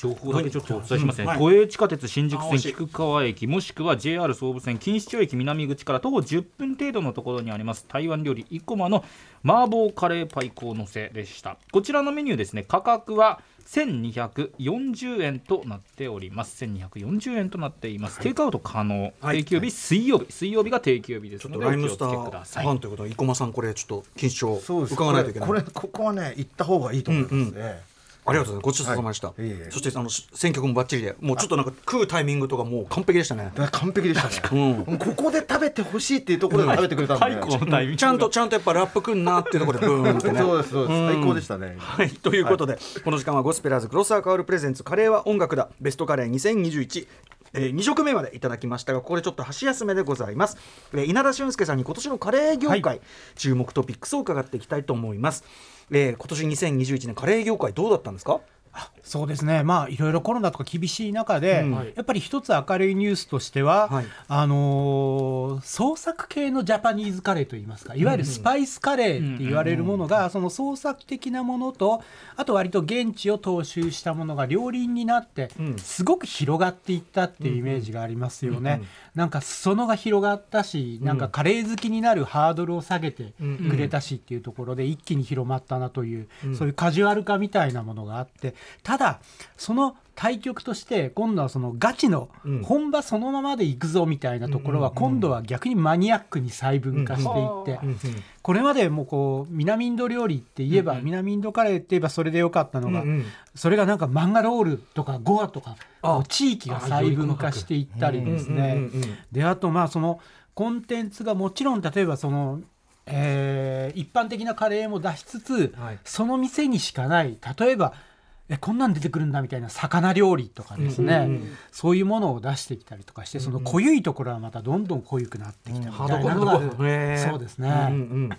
情報だけちょっとお伝えしますね、うんはい。都営地下鉄新宿線菊川駅もしくは JR 総武線錦糸町駅南口から徒歩10分程度のところにあります。台湾料理生駒の麻婆カレーパイコーのせでした。こちらのメニューですね。価格は1240円となっております。1240円となっています、テイクアウト可能、はい。定休日水曜日。水曜日が定休日ですちょっのでライムスタけください。ーファンということで生駒さんこれちょっと緊張そうです。伺わないといけない。これこれここはね行った方がいいと思います、うんうん。えありがとうございます。ごちそうさまでした、はい。そしてあの選曲もバッチリでもうちょっとなんか食うタイミングとかもう完璧でしたね。完璧でしたね、うん。ここで食べてほしいっていうところで食べてくれたんで、パイコーのタイミング。ちゃんとちゃんとやっぱラップくんなっていうところでブーンってね。そうですそうです。うん。最高でしたね。はい、ということで、この時間はゴスペラーズクロスアーカールプレゼンツカレーは音楽だ。ベストカレー2021えー、2食目までいただきましたがここでちょっと箸休めでございます、えー稲田俊介さんに今年のカレー業界、注目トピックスを伺っていきたいと思います、えー、今年2021年カレー業界どうだったんですか？そうですね。まあいろいろコロナとか厳しい中で、うん。やっぱり一つ明るいニュースとしては、はい。あのー創作系のジャパニーズカレーといいますかいわゆるスパイスカレーって言われるものが、その創作的なものとあと割と現地を踏襲したものが両輪になって、うん。すごく広がっていったっていうイメージがありますよね。なんか裾野が広がったし、なんかカレー好きになるハードルを下げてくれたしっていうところで一気に広まったなという、そういうカジュアル化みたいなものがあってただその対局として今度はそのガチのうん。本場そのままでいくぞみたいなところは今度は逆にマニアックに細分化していってこれまでもうこう南インド料理って言えば南インドカレーって言えばそれでよかったのがそれがなんかマンガロールとかゴアとか地域が細分化していったりですね。であとまあそのコンテンツがもちろん例えばそのえー一般的なカレーも出しつつ、はい。その店にしかない。例えばえこんなん出てくるんだみたいな魚料理とかですね、うんうんうん。そういうものを出してきたりとかしてその濃ゆいところはまたどんどん濃ゆくなってきたみたいなのが、ハードコアへーそうですね、うんうん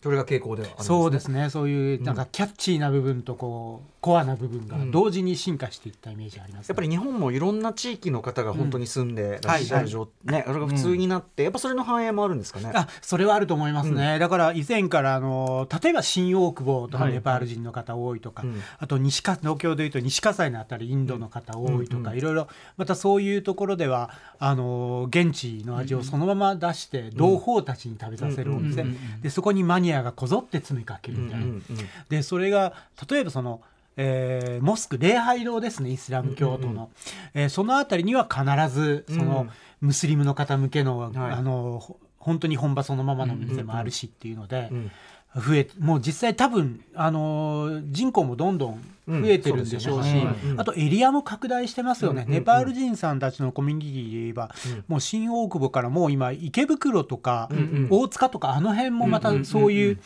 それが傾向ではあるん。ですねそうですね。そういうなんかキャッチーな部分とこうコアな部分が同時に進化していったイメージがあります、ね。やっぱり日本もいろんな地域の方が本当に住んでらっしゃる状、ね、それが普通になって、やっぱそれの反映もあるんですかね？あそれはあると思いますね、だから以前からあの例えば新大久保とかネパール人の方多いとか、うん。あと西か東京でいうと西葛西のあたりインドの方多いとか、いろいろまたそういうところではあの現地の味をそのまま出して同胞たちに食べさせるお店、でそこにマニアがこぞって詰めかけるみたいな。うんうん。でそれが例えばその、えーモスク礼拝堂ですねイスラム教徒の、えーその辺りには必ずその、ムスリムの方向けの,、はい。あのほ本当に本場そのままの店もあるしっていうので、ん。増えもう実際多分、あのー人口もどんどん増えてるんでしょうし、あとエリアも拡大してますよね、ネパール人さんたちのコミュニティで言えば、もう新大久保からもう今池袋とか、大塚とかあの辺もまたそういう、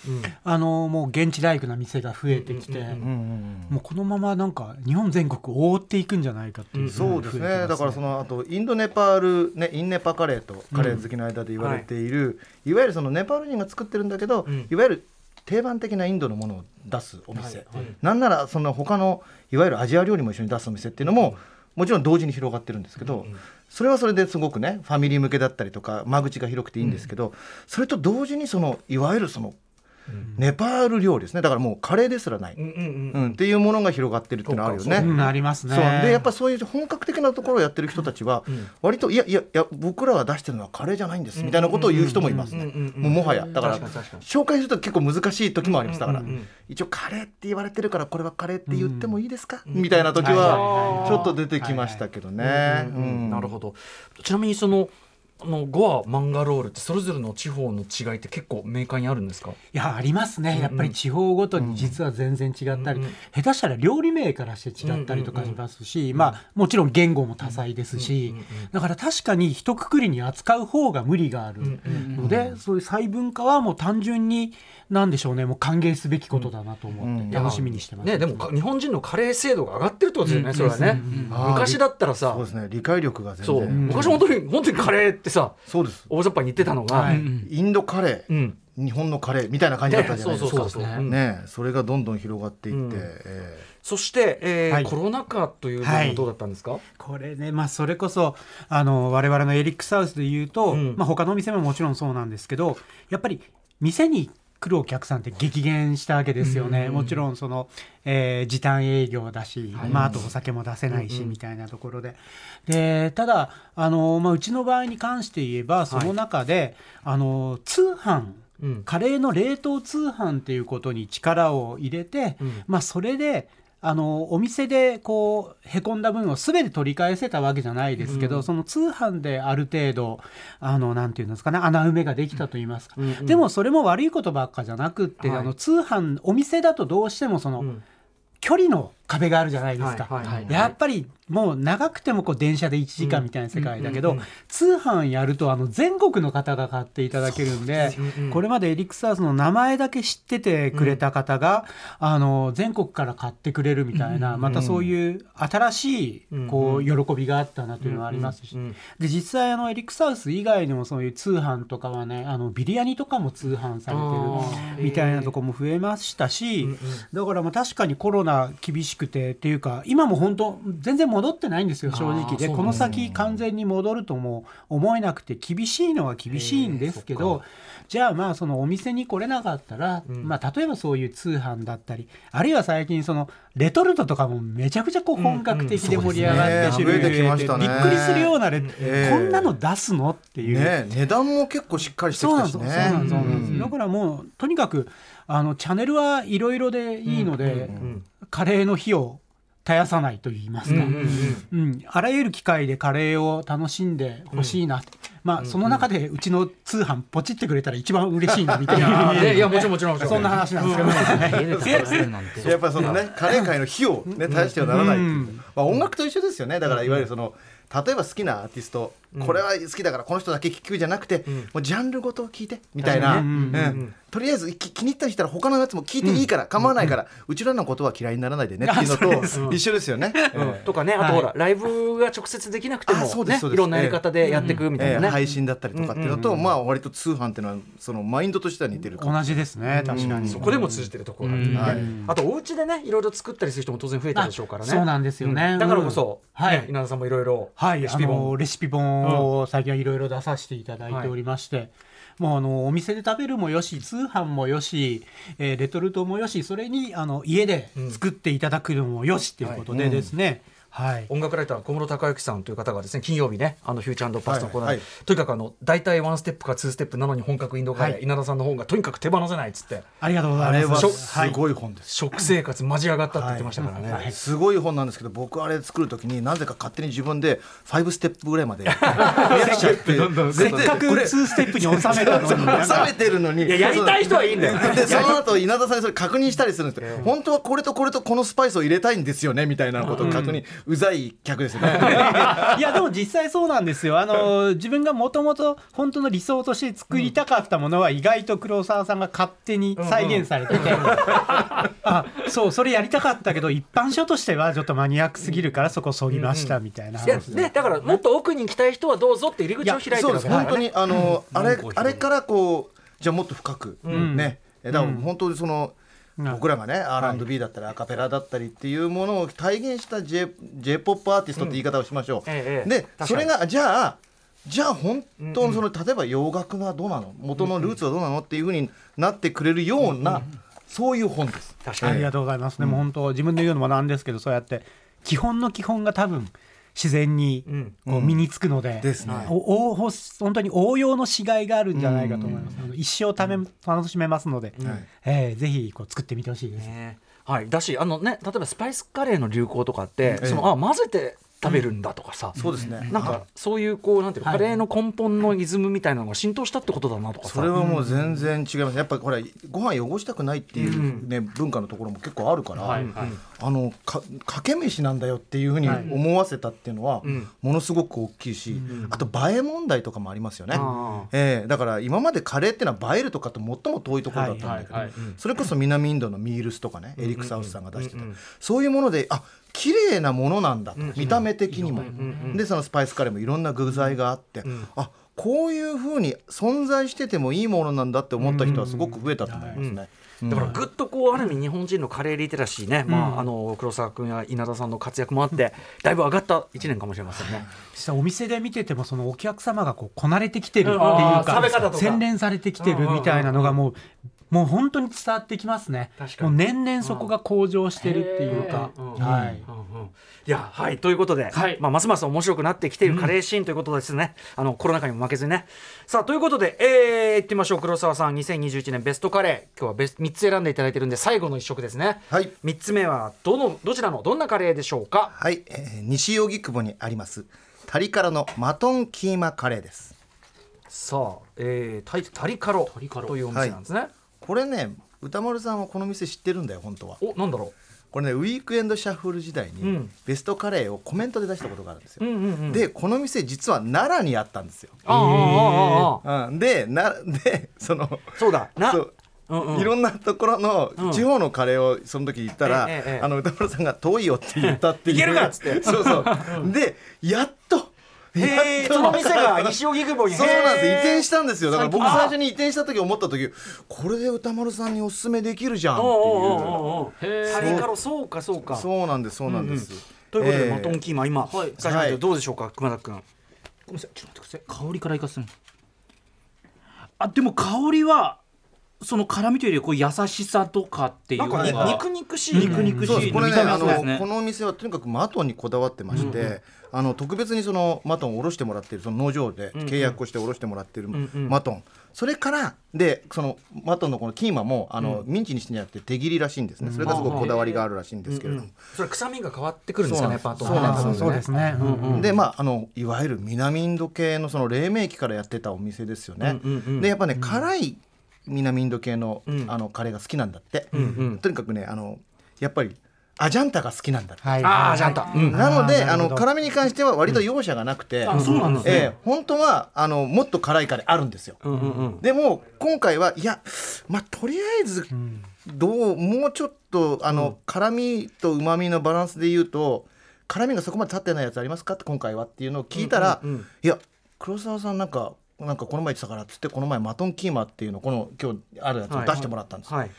あのーもう現地ライクな店が増えてきて、もうこのままなんか日本全国覆っていくんじゃないかっていう、そうですね。だからそのあとインドネパール、ね、インネパカレーとカレー好きの間で言われている、い、わゆるそのネパール人が作ってるんだけど、いわゆる定番的なインドのものを出すお店、なんならその他のいわゆるアジア料理も一緒に出すお店っていうのも、もちろん同時に広がってるんですけど、それはそれですごくねファミリー向けだったりとか間口が広くていいんですけど、それと同時にそのいわゆるそのネパール料理ですね。だからもうカレーですらない、うんっていうものが広がってるっていうのはあるよね。うんありますねそう。でやっぱそういう本格的なところをやってる人たちは割といやいやいや僕らが出してるのはカレーじゃないんですみたいなことを言う人もいますね。もうもはや。だから紹介すると結構難しい時もあります。だから一応カレーって言われてるからこれはカレーって言ってもいいですか？みたいな時はちょっと出てきましたけどね。うんなるほど。ちなみにそのあのゴアマンガロールってそれぞれの地方の違いって結構明快にあるんですか？いやありますね。やっぱり地方ごとに実は全然違ったり、下手したら料理名からして違ったりとかしますし、まあもちろん言語も多彩ですし、だから確かに一括りに扱う方が無理があるので、そういう細分化はもう単純に何でしょうね。もう歓迎すべきことだなと思って楽しみにしてます、ねでもか日本人のカレー精度が上がってるってことですよね、それはね、昔だったらさ。そうですね。理解力が全そう。然昔本当に本当にカレーってさそうです。大雑把に言ってたのが、はい。インドカレー、うん。日本のカレーみたいな感じだったじゃないですか。そうそうそう。ね。それがどんどん広がっていって、うん。えそして、えーはい。コロナ禍というのはどうだったんですか、これね、まあ、それこそあの我々のエリックサウスで言うと、うん。まあ、他のお店ももちろんそうなんですけどやっぱり店に来るお客さんって激減したわけですよね、もちろんその、えー時短営業だし、まあ、あとお酒も出せないし、みたいなところで。でただあの、まあ、うちの場合に関して言えばその中で、あの通販うん。カレーの冷凍通販っていうことに力を入れて、うん。まあ、それであのお店でこうへこんだ分を全て取り返せたわけじゃないですけど、うん。その通販である程度あのなんていうんですかね穴埋めができたと言いますか、うんうん。でもそれも悪いことばっかじゃなくって、はい。あの通販お店だとどうしてもその、うん。距離の壁があるじゃないですか。はいはいはい。やっぱりもう長くてもこう電車で1時間みたいな世界だけど、うんうんうん。通販やるとあの全国の方が買っていただけるんで、うんうんこれまでエリクサーズの名前だけ知っててくれた方が、あの全国から買ってくれるみたいな、またそういう新しいこう喜びがあったなというのはありますし、うんうんで実際あのエリクサウス以外にもそういう通販とかはねあのビリヤニとかも通販されてるみたいなとこも増えましたし、うんうん。だからまあ確かにコロナ厳しくてっていうか今も本当全然戻ってないんですよ正直で。そうこの先完全に戻るとも思えなくて厳しいのは厳しいんですけどじゃあまあそのお店に来れなかったら、まあ例えばそういう通販だったりあるいは最近そのレトルトとかもめちゃくちゃこう本格的で盛り上がってうんうんそうですね。びっくりするようなレ、ええこんなの出すの？っていう。ね値段も結構しっかりしてきたしね。だからもうとにかくあのチャンネルはいろいろでいいので、カレーの火を絶やさないと言いますか、うんあらゆる機会でカレーを楽しんでほしいな。と、まあ、その中でうちの通販ポチってくれたら一番嬉しいなみたいな、ねいやもちろんもちろんもちろん。そんな話なんですけどやっぱりそのねカレー界の火をね絶やしてはならないっていううん。まあ音楽と一緒ですよねだからいわゆるその例えば好きなアーティストこれは好きだからこの人だけ聴くじゃなくてもうジャンルごと聴いてみたいな。とりあえずき気に入ったりしたら他のやつも聞いていいから構わないからうちらのことは嫌いにならないでねっていうのと一緒ですよね。うん。とかねあとほら、ライブが直接できなくてもいろんなやり方でやっていくみたいなね、えー配信だったりとかっていうのと、まあ割と通販っていうのはそのマインドとしては似てる同じですね確かに、そこでも通じてるところがあって、うん。はいあとお家でねいろいろ作ったりする人も当然増えたでしょうからね。そうなんですよね。うん。だからこそ、稲田さんもいろいろはい、あレシピ本。のレシピ本を最近はいろいろ出させていただいておりまして、もうあのお店で食べるもよし通販もよし、えーレトルトもよしそれにあの家で作っていただくのもよしっていうことでですね、はい。音楽ライター小室孝之さんという方がですね金曜日ねあのフューチャーパスのコーナーで、はい。とにかくあの大体ワンステップかツーステップなのに本格インドカレー、はい稲田さんの本がとにかく手放せないっつって。ありがとうございます。すごい本です。食生活マジ上がったって言ってましたからね、はい。すごい本なんですけど僕あれ作る時になぜか勝手に自分で5ステップぐらいまで <laughs> やっちゃって。せっかく2ステップに収めたのに。<laughs> 収めてるのに。いややりたい人はいいんだよ。でその後稲田さんにそれ確認したりするんですよ。本当はこれとこれとこのスパイスを入れたいんですよねみたいなことを確認うざい客ですよね。<laughs> いやでも実際そうなんですよ。あの自分がもともと本当の理想として作りたかったものは意外と黒沢さんが勝手に再現されてて、<laughs> あそうそれやりたかったけど一般書としてはちょっとマニアックすぎるからそこそぎましたみたいないや話でね、だからもっと奥に行きたい人はどうぞって入り口を開いてるね本当にあのあれあれからこうじゃあもっと深くねえだから本当にそのうん僕らがね R&B だったりアカペラだったりっていうものを体現した J p o p アーティストって言い方をしましょう、ええでそれがじゃあじゃあ本当のその例えば洋楽はどうなの？元のルーツはどうなの？っていうふうになってくれるようなそういう本です。確かに。ありがとうございます、でも本当自分で言うのもなんですけどそうやって基本の基本が多分自然にん。こう身につくので,、ですね。おおほ本当に応用のしがいがあるんじゃないかと思います、一生ため楽しめますので、えーぜひこう作ってみてほしいです、ね。はい、だしあのね例えばスパイスカレーの流行とかって、そのあ混ぜて食べるんだとかさ、そうですね。なんかそういうこうなんていうの、はい。カレーの根本のイズムみたいなのが浸透したってことだなとかさ。それはもう全然違います。やっぱりほらご飯汚したくないっていうね、文化のところも結構あるから、あのかかけ飯なんだよっていうふうに思わせたっていうのは、ん。ものすごく大きいし、あと映え問題とかもありますよね、あええだから今までカレーっていうのは映えるとかと最も遠いところだったんだけど、それこそ南インドのミールスとかねエリック・サウスさんが出してた、そういうものであ綺麗なものなんだと、見た目的にも、でそのスパイスカレーもいろんな具材があって、あこういうふうに存在しててもいいものなんだって思った人はすごく増えたと思いますね。だからぐっとこうある意味日本人のカレーリテラシーね、まああの黒沢君や稲田さんの活躍もあってだいぶ上がった一年かもしれませんね。実際お店で見ててもそのお客様がこうこなれてきてるってい。うあー食べ方とかか洗練されてきてるみたいなのがもうもう本当に伝わってきますね。確かに。もう年々そこが向上してるっていうか、うんはい、うんうんいやはい。ということで、はい。まあ、ますます面白くなってきているカレーシーンということですね、あのコロナ禍にも負けずにね。さあということで、えー、いってみましょう。黒沢さん2021年ベストカレー。今日はベス3つ選んでいただいてるんで最後の一食ですね。はい。3つ目はどのどちらのどんなカレーでしょうか？はい、えー西荻窪にありますタリカラのマトンキーマカレーです。さあ、えー、タイタリカロリカロというお店なんですね、これね歌丸さんはこの店知ってるんだよ本当は。おなんだろこれねウィークエンドシャッフル時代にうん。ベストカレーをコメントで出したことがあるんですよ、ううんうんうん。でこの店実は奈良にあったんですよ、ああん、でなでそのそうだなそう。うんうん。いろんなところのうん。地方のカレーをその時言ったら、ええええあの歌丸さんが遠いよって言ったっていう。<laughs> いけるかっつって。そうそう、でやっとへえその店が西荻窪に。そうなんです移転ししたんですよ。だから僕最初に移転した時思った時これで歌丸さんにおすすめできるじゃんっていう。おうおうおうおうへー。タリカロそうかそうか。そうなんですそうなんです、ということで、ええマトンキーマ今、はい。最初にどうでしょうか熊田君。ごめんなさいちょっと待ってください。香りからいかせ。てあでも香りはその辛みというよりこう優しさとかっていうなんかにのが肉肉しいね。肉肉しいこれねあのこのお店はとにかくマトンにこだわってまして、あの特別にそのマトンを卸してもらっているその農場で契約をして卸してもらっているんマトン、それからでそのマトンのこのキーマもあの、ミンチにしてんじゃなくて手切りらしいんですね。それがすごいこだわりがあるらしいんですけれども、それ臭みが変わってくるんですかねパートそうそうですね、うんうんでまああのいわゆる南インド系のその黎明期からやってたお店ですよね。うんうんうん。でやっぱね、辛い南インド系の,、ん。あのカレーが好きなんだって、んうん。とにかくねあのやっぱりアジャンタが好きなんだって。はい。あージャンタ。うん。なのであの辛みに関しては割と容赦がなくて、あそうなんですね。ええ本当はあのもっと辛いカレーあるんですよ。うんうんうん。でも今回はいやまあとりあえずどうもうちょっとあの、辛みと旨味のバランスで言うと辛みがそこまで立ってないやつありますかって今回はっていうのを聞いたら、うんうんうん。いや黒沢さんなんかなんかこの前言ってたからっつってこの前マトンキーマっていうのこの今日あるやつを出してもらったんです。よ、はい。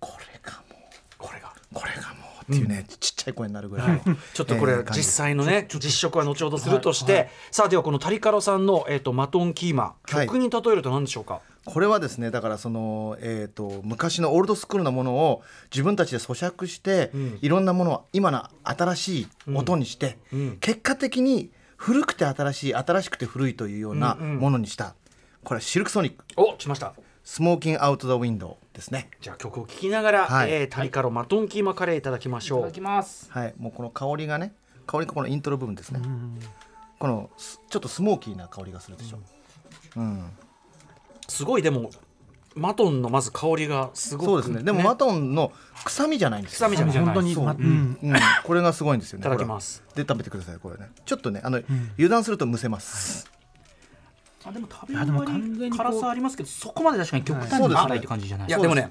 これがもうこれが。これがもうっていうね、ちっちゃい声になるぐらいの、ちょっとこれ実際のね実食は後ほどするとしてさあではこのタリカロさんのえっとマトンキーマはい。曲に例えると何でしょうか？これはですねだからその、えー、と昔のオールドスクールのものを自分たちで咀嚼して、いろんなものを今の新しい音にして、結果的に古くて新しい新しくて古いというようなものにした、これはシルクソニック。お来ました。スモーキンアウト・ザ・ウィンドウですね。じゃあ曲を聴きながら、はい。えータリカロマトンキーマカレーいただきましょう。いただきます。はい。もうこの香りがね香りがこのイントロ部分ですね、このすちょっとスモーキーな香りがするでしょ、うん。すごいでもマトンのまず香りがすごくそうですね。でもマトンの臭みじゃないんですよ。臭みじゃない。本当に、そうまうん。うん、これがすごいんですよね。いただきます。で食べてくださいこれね。ちょっとねあの、油断するとむせます。あでも食べいやでも終わ完全にこうり辛さありますけどそこまで確かに極端に辛いって感じじゃない。いやでもね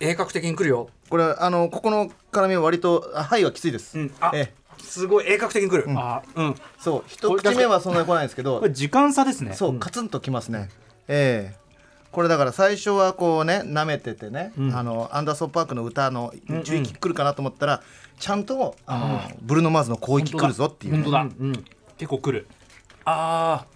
鋭角的に来るよ。これあのここの辛みは割とあはいはきついです。うん。あええ。すごい鋭角的に来る、あうん。そう。一口目はそんなに来ないんですけど。これ、時間差ですね。そうカツンときますね。ええこれだから最初はこうね舐めててね、あのアンダーソンパークの歌の注意来るかなと思ったら、ちゃんとあのブルーノマーズの広域来るぞっていう、本当だ、うん結構来る。ああ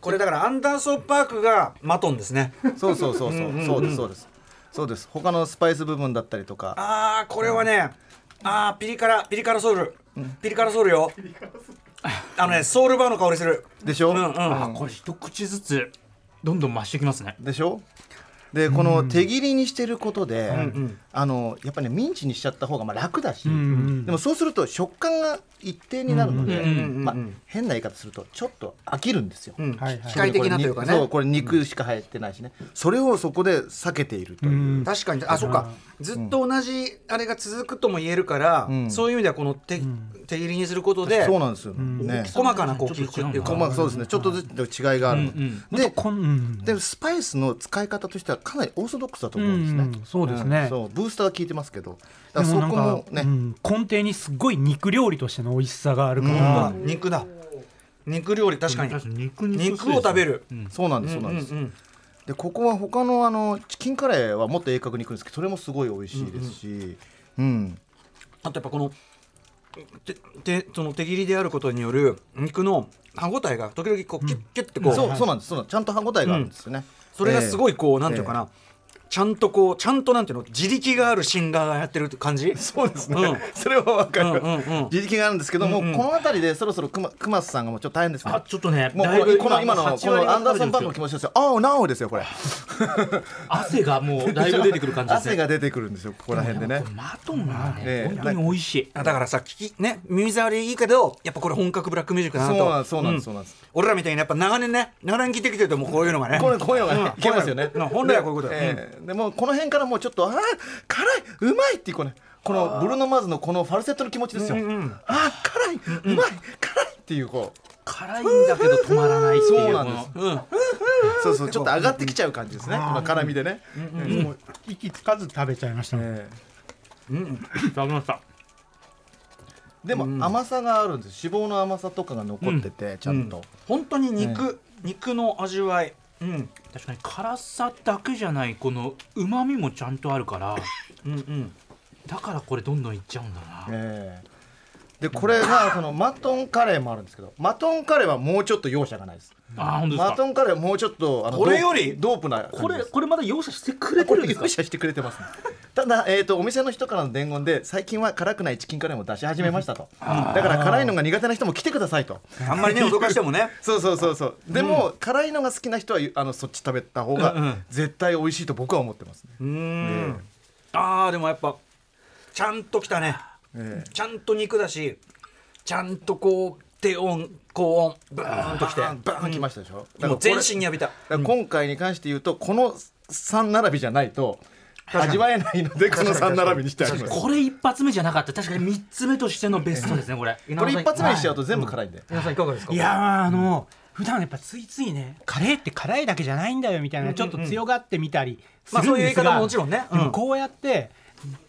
これだからアンダーソンパークがマトンですね。そうそうそうそう。そうですそうです。そうです。他のスパイス部分だったりとか。ああこれはねああピリ辛ピリ辛ソウル、ピリ辛ソウルよ。あのねソウルバーの香りする。でしょ、うんうん。あこれ一口ずつどんどん増してきますね。でしょ？でこの手切りにしてることで、んあのやっぱり、ね、ミンチにしちゃった方がまあ楽だし、うんうんでもそうすると食感が一定になるので、うんうんうんうん。まあ、変な言い方するとちょっと飽きるんですよ。うん。はいはい。機械的なというかね。そうこれ肉しか入ってないしね、それをそこで避けているという、うん。確かに。あそっか。ずっと同じあれが続くとも言えるから、うん。そういう意味ではこの手,、手切りにすることでそうなんですよ、ね。細かなこうちょっていうかこうまあそうですね。ちょっとずつ違いがあるの、うんでこんうんでスパイスの使い方としてはかなりオーソドックスだとう思うんですね、んそうですね、そうブースターは効いてますけどだからそこでもなんかもね、うん根底にすごい肉料理としての美味しさがあるかあら、肉だ。肉料理確かに。肉肉肉を食べる、そうなんですそうなんです、うんうん。でここは他のあのチキンカレーはもっと鋭角にいくんですけどそれもすごい美味しいですし、うん。あとやっぱこのててその手切りであることによる肉の歯ごたえが時々こうキュッキュッてこう、そうそうなんですそうなんです。ちゃんと歯ごたえがあるんですよね、それがすごい、いこう、なんていうかなちゃんとこうちゃんとなんていうの自力があるシンガーがやってる感じ？そうですね、うん。それはわかる、うんうんうん。自力があるんですけども、うんうん。この辺りでそろそろ熊熊須さんがもうちょっと大変ですね。あちょっとねもうだいぶこの今のこ8割のアンダーソン・パンのが気持ちですよ「ああなお」ですよこれ。<laughs> 汗がもうだいぶ出てくる感じですね。汗が出てくるんですよここら辺でね。マトンがね、ええ。本当に美味しい。あだからさ聞きね耳障りいいけどやっぱこれ本格ブラックミュージックだなと。そうなんですそうなんですそうなんです、俺らみたいにやっぱ長年ね長年聞いてきてるともうこういうのがね。こういうのがね、いけますよね。うん。本来はこういうことだ。よえ。えでもうこの辺からもうちょっとあー辛いうまいっていうこうねこのブルーノマーズのこのファルセットの気持ちですよ。うんうんあー辛いうまい辛いっていうこう。辛いんだけど止まらないっていうそうなんです。うん。そうそうちょっと上がってきちゃう感じですね。この辛みでね。もう息つかず食べちゃいましたもん、えいただきました。えでも甘さがあるんです。脂肪の甘さとかが残っててちゃんと。本当に肉、肉の味わい。うん。確かに辛さだけじゃないこのうまみもちゃんとあるから。うんうん。だからこれどんどんいっちゃうんだな、ええでこれが <laughs> そのマトンカレーもあるんですけどマトンカレーはもうちょっと容赦がないです。あ本当ですか？マトンカレーはもうちょっとあのこれより？ドープな感じですこれこれまだ容赦してくれてるんですか？容赦してくれてますね。ただ、えー、とお店の人からの伝言で最近は辛くないチキンカレーも出し始めましたと。だから辛いのが苦手な人も来てくださいと。あんまりね <laughs> 脅かしてもね。そうそうそうそう。でも、辛いのが好きな人はあのそっち食べた方がうんうん。絶対美味しいと僕は思ってますね、うーん。あーでもやっぱちゃんときたねえちゃんと肉だしちゃんとこう低温高温ブーンときて。バーンきましたでしょ、だからもう全身に浴びた。今回に関して言うとこの3並びじゃないと味わえないのでこの3並びにしてあります。これ一発目じゃなかった。確かに三つ目としてのベストですねこれ。これ一発目にしちゃうと全部辛いんで、皆さんいかがですか？いやーあの普段やっぱついついねカレーって辛いだけじゃないんだよみたいなちょっと強がってみたりすまあそういう言い方るんですがももちろんね、こうやって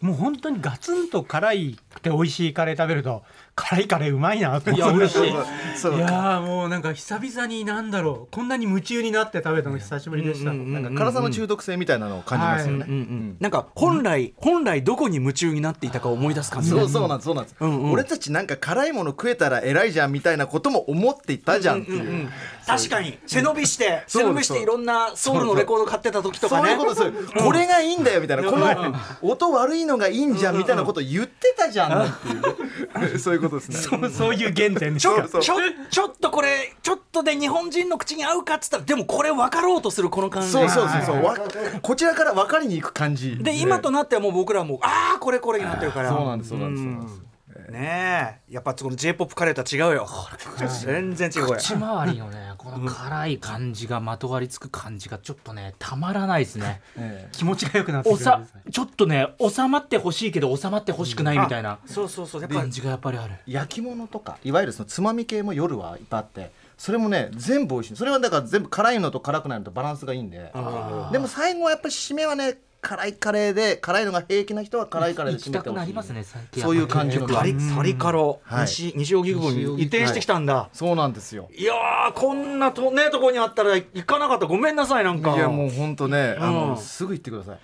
もう本当にガツンと辛いくて美味しいカレー食べると辛いカレーうまいな。と思っていや嬉しい。そういやーもうなんか久々になんだろう。こんなに夢中になって食べたの久しぶりでした、なんか辛さの中毒性みたいなのを感じますよね、はいうんうんなんか本来、本来どこに夢中になっていたか思い出す感じ。そうそうなんですそうなんです、うんうん。俺たちなんか辛いもの食えたら偉いじゃんみたいなことも思っていたじゃんっていう,、確かに。背伸びして背伸びしていろんなソウルのレコード買ってた時とかね。そういうことですよ、これがいいんだよみたいな、この音悪いのがいいんじゃんみたいなこと言ってたじゃんっていう、<laughs> そういうことですね。そうそういう原点ちょちょちょっとこれちょっとで日本人の口に合うかっつったらでもこれ分かろうとするこの感じ。そうそうそうそう、わこちらから分かりに行く感じ。で今となってはもう僕らもああこれこれになってるから。そうなんですそうなんですそうなんですねえ。やっぱこの j p o p カレーとは違うよ。全然違う口周りのね。この辛い感じがまとわりつく感じがちょっとねたまらないですね。え気持ちが良くなってくるちょっとね収まってほしいけど収まってほしくないみたいなそうそうそう。やっぱ感じがやっぱりある。え焼き物とかいわゆるそのつまみ系も夜はいっぱいあってそれもね全部美味しい。それはだから全部辛いのと辛くないのとバランスがいいんで。でも最後はやっぱり締めはね辛いカレーで辛いのが平気な人は辛いカレーで締めてほしい。くなりますね最近。そういう感じの。カリカリカロ。はい。西西荻窪に移転してきたんだ。そうなんですよ。いやーこんなとねとこにあったら行かなかった。ごめんなさいなんか。いやもう本当ね、あうん。のすぐ行ってください。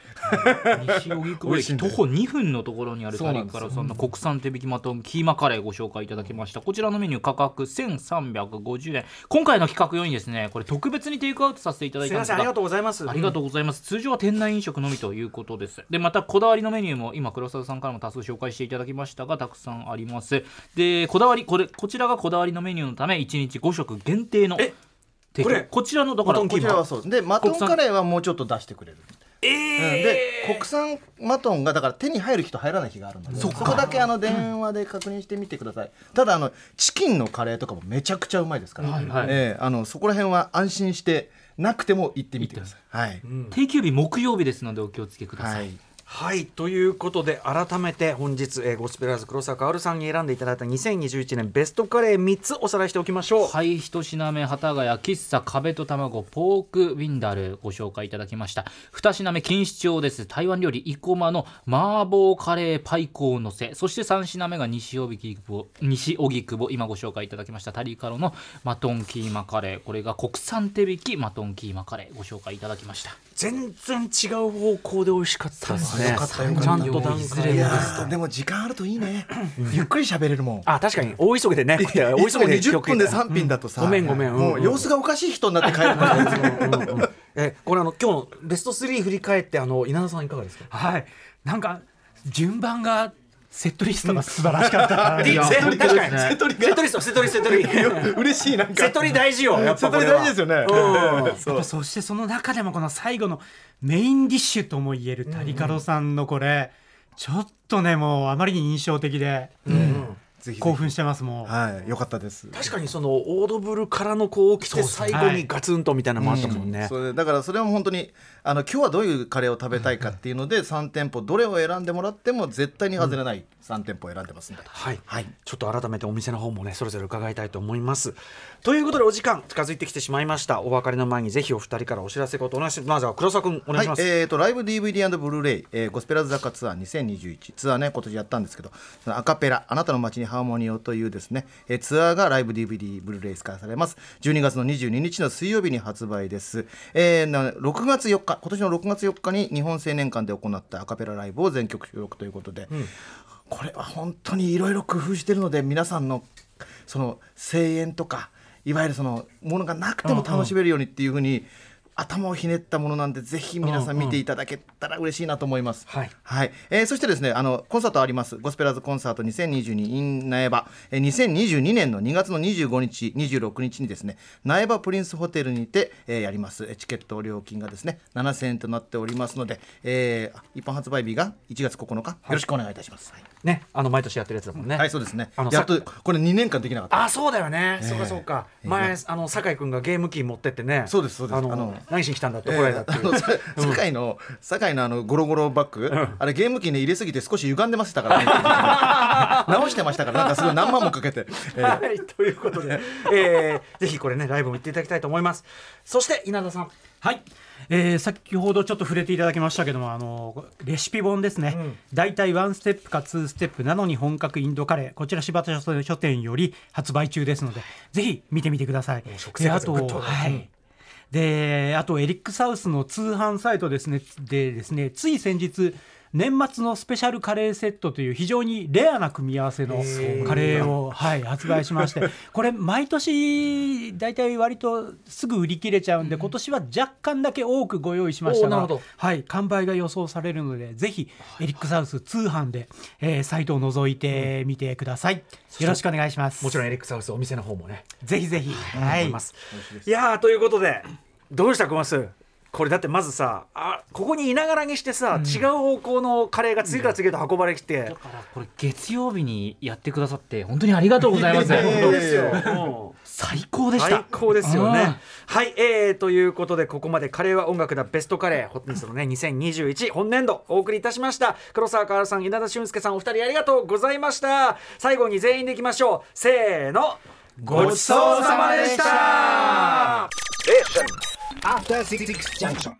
西荻窪駅徒歩2分のところにあるカリそうなんですカラさんの国産手引きマトンキーマカレーご紹介いただきましたこちらのメニュー価格1350円今回の企画用にですねこれ特別にテイクアウトさせていただいたんですがありがとうございますありがとうございます。通常は店内飲食のみということです。で、またこだわりのメニューも今黒沢さんからも多数紹介していただきましたが、たくさんあります。で、こだわりこれこちらがこだわりのメニューのため1日5食限定のこれこちらのだからこちらはそうでマトンカレーはもうちょっと出してくれる。えうん。で国産マトンがだから手に入る日と入らない日があるのでそこだけあの電話で確認してみてください、ただあのチキンのカレーとかもめちゃくちゃうまいですから、はいええあのそこら辺は安心してなくても行ってみてください。はい、定休日木曜日ですのでお気をつけください、はいということで改めて本日、えーゴスペラーズ黒沢薫さんに選んでいただいた2021年ベストカレー3つおさらいしておきましょう。はい一品目幡ヶ谷喫茶壁と卵ポークウィンダルご紹介いただきました。二品目錦糸町です。台湾料理生駒の麻婆カレーパイコーのせ。そして三品目が西荻窪西荻窪今ご紹介いただきました。タリカロのマトンキーマカレー。これが国産手引きマトンキーマカレーご紹介いただきました。全然違う方向で美味しかったですね。ちゃんと段階いやーでも時間あるといいね。ゆっくり喋れるもん。あ確かに大急ぎでね。大いつも20分でさ3品だとさ、ごめんごめん。うん。もう様子がおかしい人になって帰るもん。ねえこれあの今日のベスト3振り返ってあの稲田さん。いかがですか。はいなん。か順番がセットリストが素晴らしかった、セトリ確かに。セトリセトリストセトリセトリ。嬉しいなんか。セトリ大事よやっぱセトリこれは大事ですよね。うん。そう。そしてその中でもこの最後のメインディッシュともいえるタリカロさんのこれ、ちょっとねもうあまりに印象的でぜひぜひ。興奮してますもう。はいよかったです。確かにそのオードブルからのこう来て最後にガツンとみたいなのもあったもんね。それだからそれも本当にあの今日はどういうカレーを食べたいかっていうので3店舗どれを選んでもらっても絶対に外れない3店舗を選んでますんで、はい、はい。ちょっと改めてお店の方もねそれぞれ伺いたいと思います。ということでお時間近づいてきてしまいました。お別れの前にぜひお二人からお知らせことお願いします。まずは黒沢君お願い。します、はい、えー、とライブ DVD& ブルーレイ、えーゴスペラーズ雑貨ツアー2021ツアーね今年やったんですけどそのアカペラあなたの街にハーモニーをというですね、えーツアーがライブ DVD ブルーレイ化されます。12月の22日の水曜日に発売です、えーな6月4日今年の6月4日に日本青年館で行ったアカペラライブを全曲収録ということで、これは本当にいろいろ工夫してるので皆さんのその声援とかいわゆるそのものがなくても楽しめるようにっていうふうに頭をひねったもののなんでぜひ皆さん見ていただけたら嬉しいなと思います。はい。えーそしてですねあのコンサートあります。ゴスペラーズコンサート2022 in 苗場、えー2022年の2月の25日26日にですね。苗場プリンスホテルにて、えーやります。えーチケット料金がですね7000円となっておりますので、えー一般発売日が1月9日よろしくお願いいたします。はい。ねあの毎年やってるやつだもんね、はい、そうですね。あの。やっとこれ2年間できなかった。あそうだよね、そうかそうか。前あの酒井君がゲーム機持ってってね。そうですそうです。あの何しに来たんだって怒られたっていう、えーあのさ酒井の酒井のあのゴロゴロバッグ、あれゲーム機ね入れすぎて少し歪んでましたからね。<laughs> 直してましたからなんかすごい何万もかけて、えーはい、ということで、えー、ぜひこれねライブも行っていただきたいと思います。そして稲田さん。はい、えー先ほどちょっと触れていただきましたけどもあのレシピ本ですね、大体ワンステップかツーステップなのに本格インドカレー。こちら柴田書書店より発売中ですのでぜひ見てみてください。食生活であとはいであとエリック・サウスの通販サイトですねでですねつい先日年末のスペシャルカレーセットという非常にレアな組み合わせのカレーを、はい、発売しまして <laughs> これ毎年大体割とすぐ売り切れちゃうんで今年は若干だけ多くご用意しましたがはい、完売が予想されるのでぜひエリック・サウス通販で、えーサイトを覗いてみてください、よろしくお願いします。もちろんエリックサウスお店の方もねぜひぜひ、はい。思い。ます。いやーということでどうした小松？これだってまずさあここにいながらにしてさ、違う方向のカレーが次から次へと運ばれてきて、だからこれ月曜日にやってくださって本当にありがとうございます。本当ですよ。うん最高でした。最高ですよね。うん。はい、えー、ということでここまでカレーは音楽だベストカレー本日のね2021本年度お送りいたしました。黒沢かわるさん稲田俊介さんお二人ありがとうございました。最後に全員でいきましょう。せーの。ごちそうさまでした After Six Junction.